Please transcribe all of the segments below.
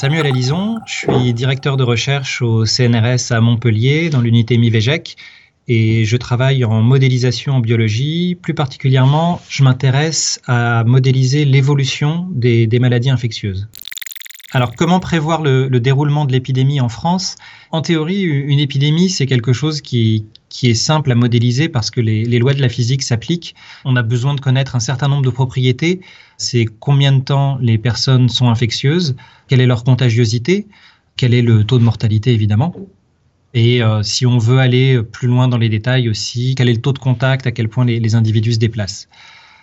Samuel Alison, je suis directeur de recherche au CNRS à Montpellier dans l'unité MIVEGEC et je travaille en modélisation en biologie. Plus particulièrement, je m'intéresse à modéliser l'évolution des, maladies infectieuses. Alors, comment prévoir le, déroulement de l'épidémie en France? En théorie, une épidémie, c'est quelque chose qui, qui est simple à modéliser parce que les, les lois de la physique s'appliquent. On a besoin de connaître un certain nombre de propriétés. C'est combien de temps les personnes sont infectieuses, quelle est leur contagiosité, quel est le taux de mortalité évidemment? Et euh, si on veut aller plus loin dans les détails aussi, quel est le taux de contact, à quel point les, les individus se déplacent?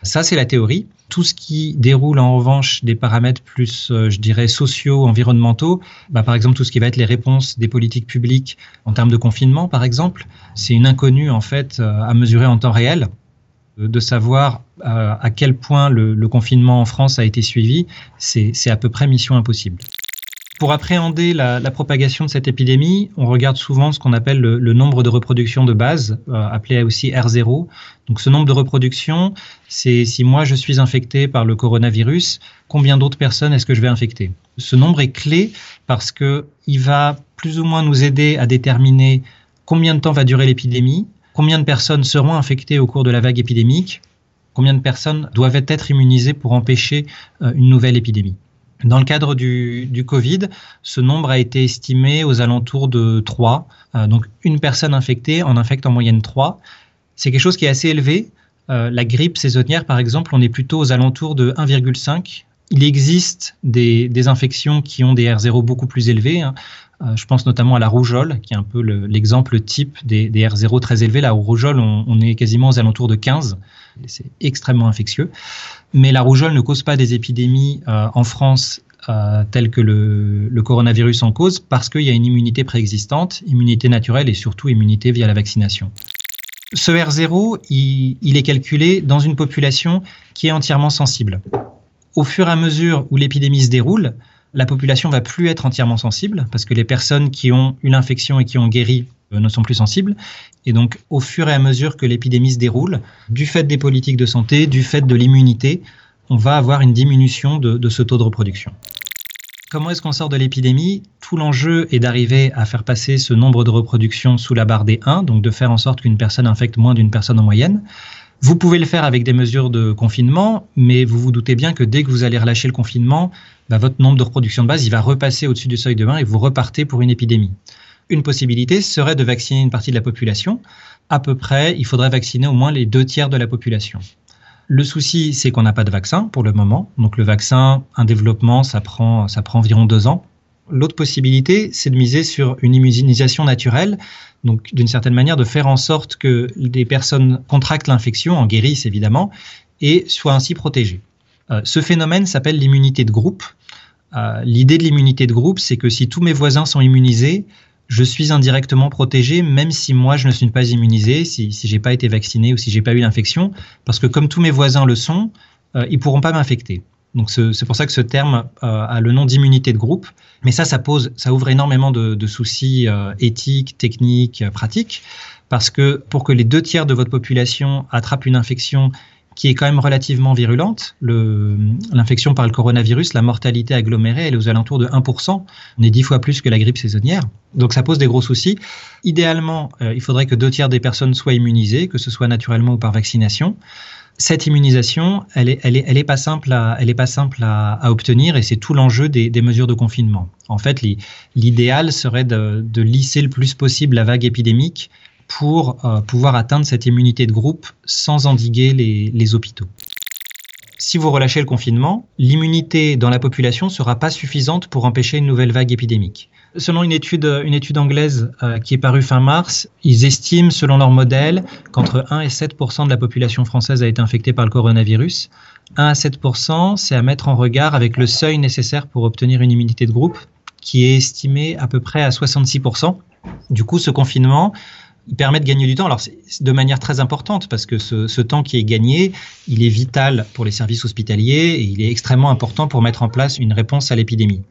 Ça, c'est la théorie. Tout ce qui déroule en revanche des paramètres plus, euh, je dirais, sociaux, environnementaux, bah, par exemple tout ce qui va être les réponses des politiques publiques en termes de confinement, par exemple, c'est une inconnue en fait euh, à mesurer en temps réel de savoir euh, à quel point le, confinement en France a été suivi, c'est à peu près mission impossible. Pour appréhender la, propagation de cette épidémie, on regarde souvent ce qu'on appelle le, nombre de reproductions de base, euh, appelé aussi R0. Donc ce nombre de reproductions, c'est si moi je suis infecté par le coronavirus, combien d'autres personnes est-ce que je vais infecter? Ce nombre est clé parce que il va plus ou moins nous aider à déterminer combien de temps va durer l'épidémie, combien de personnes seront infectées au cours de la vague épidémique, combien de personnes doivent être immunisées pour empêcher euh, une nouvelle épidémie. Dans le cadre du, Covid, ce nombre a été estimé aux alentours de 3. Euh, donc une personne infectée en infecte en moyenne 3. C'est quelque chose qui est assez élevé. Euh, la grippe saisonnière, par exemple, on est plutôt aux alentours de 1,5. Il existe des, des, infections qui ont des R0 beaucoup plus élevés. Hein. Euh, je pense notamment à la rougeole, qui est un peu l'exemple type des, des, R0 très élevés. La rougeole, on, on, est quasiment aux alentours de 15. C'est extrêmement infectieux. Mais la rougeole ne cause pas des épidémies euh, en France euh, telles que le, le, coronavirus en cause parce qu'il y a une immunité préexistante, immunité naturelle et surtout immunité via la vaccination. Ce R0, il, il est calculé dans une population qui est entièrement sensible. Au fur et à mesure où l'épidémie se déroule, la population va plus être entièrement sensible parce que les personnes qui ont une infection et qui ont guéri euh, ne sont plus sensibles. Et donc, au fur et à mesure que l'épidémie se déroule, du fait des politiques de santé, du fait de l'immunité, on va avoir une diminution de, de ce taux de reproduction. Comment est-ce qu'on sort de l'épidémie? Tout l'enjeu est d'arriver à faire passer ce nombre de reproductions sous la barre des 1, donc de faire en sorte qu'une personne infecte moins d'une personne en moyenne. Vous pouvez le faire avec des mesures de confinement, mais vous vous doutez bien que dès que vous allez relâcher le confinement, bah, votre nombre de reproduction de base, il va repasser au-dessus du seuil de 1 et vous repartez pour une épidémie. Une possibilité serait de vacciner une partie de la population. À peu près, il faudrait vacciner au moins les deux tiers de la population. Le souci, c'est qu'on n'a pas de vaccin pour le moment. Donc le vaccin, un développement, ça prend, ça prend environ deux ans. L'autre possibilité, c'est de miser sur une immunisation naturelle, donc d'une certaine manière de faire en sorte que les personnes contractent l'infection, en guérissent évidemment, et soient ainsi protégées. Euh, ce phénomène s'appelle l'immunité de groupe. Euh, l'idée de l'immunité de groupe, c'est que si tous mes voisins sont immunisés, je suis indirectement protégé, même si moi je ne suis pas immunisé, si, si j'ai pas été vacciné ou si j'ai pas eu l'infection, parce que comme tous mes voisins le sont, euh, ils pourront pas m'infecter. Donc c'est pour ça que ce terme euh, a le nom d'immunité de groupe. Mais ça, ça pose, ça ouvre énormément de, soucis euh, éthiques, techniques, euh, pratiques, parce que pour que les deux tiers de votre population attrapent une infection qui est quand même relativement virulente, l'infection par le coronavirus, la mortalité agglomérée, elle est aux alentours de 1%. On est dix fois plus que la grippe saisonnière. Donc ça pose des gros soucis. Idéalement, il faudrait que deux tiers des personnes soient immunisées, que ce soit naturellement ou par vaccination cette immunisation, elle est, elle est, pas simple à, elle est pas simple à, obtenir et c'est tout l'enjeu des, des, mesures de confinement. En fait, l'idéal serait de, de, lisser le plus possible la vague épidémique pour euh, pouvoir atteindre cette immunité de groupe sans endiguer les, les hôpitaux. Si vous relâchez le confinement, l'immunité dans la population sera pas suffisante pour empêcher une nouvelle vague épidémique. Selon une étude, une étude anglaise euh, qui est parue fin mars, ils estiment, selon leur modèle, qu'entre 1 et 7% de la population française a été infectée par le coronavirus. 1 à 7% c'est à mettre en regard avec le seuil nécessaire pour obtenir une immunité de groupe, qui est estimé à peu près à 66% Du coup, ce confinement, il permet de gagner du temps. Alors, de manière très importante, parce que ce, temps qui est gagné, il est vital pour les services hospitaliers et il est extrêmement important pour mettre en place une réponse à l'épidémie.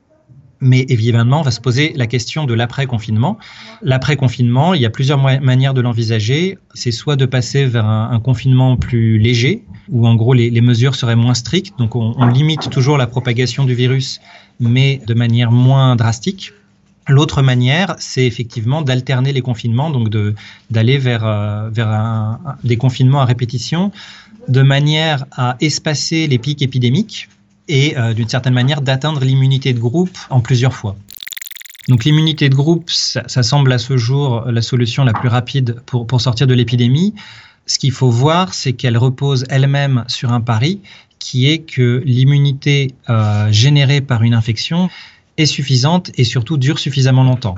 Mais évidemment, on va se poser la question de l'après-confinement. L'après-confinement, il y a plusieurs manières de l'envisager. C'est soit de passer vers un, confinement plus léger, où en gros les, mesures seraient moins strictes, donc on, on limite toujours la propagation du virus, mais de manière moins drastique. L'autre manière, c'est effectivement d'alterner les confinements, donc d'aller vers, euh, des confinements à répétition, de manière à espacer les pics épidémiques et euh, d'une certaine manière d'atteindre l'immunité de groupe en plusieurs fois. Donc l'immunité de groupe, ça, semble à ce jour la solution la plus rapide pour, pour sortir de l'épidémie. Ce qu'il faut voir, c'est qu'elle repose elle-même sur un pari qui est que l'immunité euh, générée par une infection est suffisante et surtout dure suffisamment longtemps.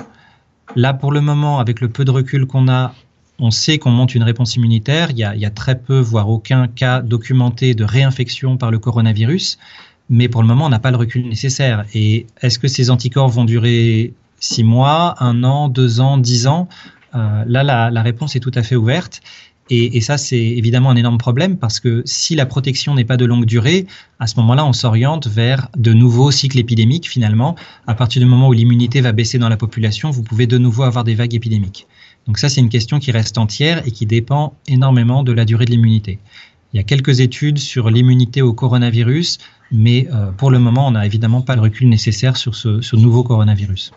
Là, pour le moment, avec le peu de recul qu'on a, on sait qu'on monte une réponse immunitaire. Il y, a, très peu, voire aucun cas documenté de réinfection par le coronavirus. Mais pour le moment, on n'a pas le recul nécessaire. Et est-ce que ces anticorps vont durer six mois, un an, deux ans, dix ans? Euh, Là, la, réponse est tout à fait ouverte. Et, ça, c'est évidemment un énorme problème parce que si la protection n'est pas de longue durée, à ce moment-là, on s'oriente vers de nouveaux cycles épidémiques finalement. À partir du moment où l'immunité va baisser dans la population, vous pouvez de nouveau avoir des vagues épidémiques. Donc ça, c'est une question qui reste entière et qui dépend énormément de la durée de l'immunité. Il y a quelques études sur l'immunité au coronavirus, mais euh, pour le moment, on n'a évidemment pas le recul nécessaire sur ce nouveau coronavirus.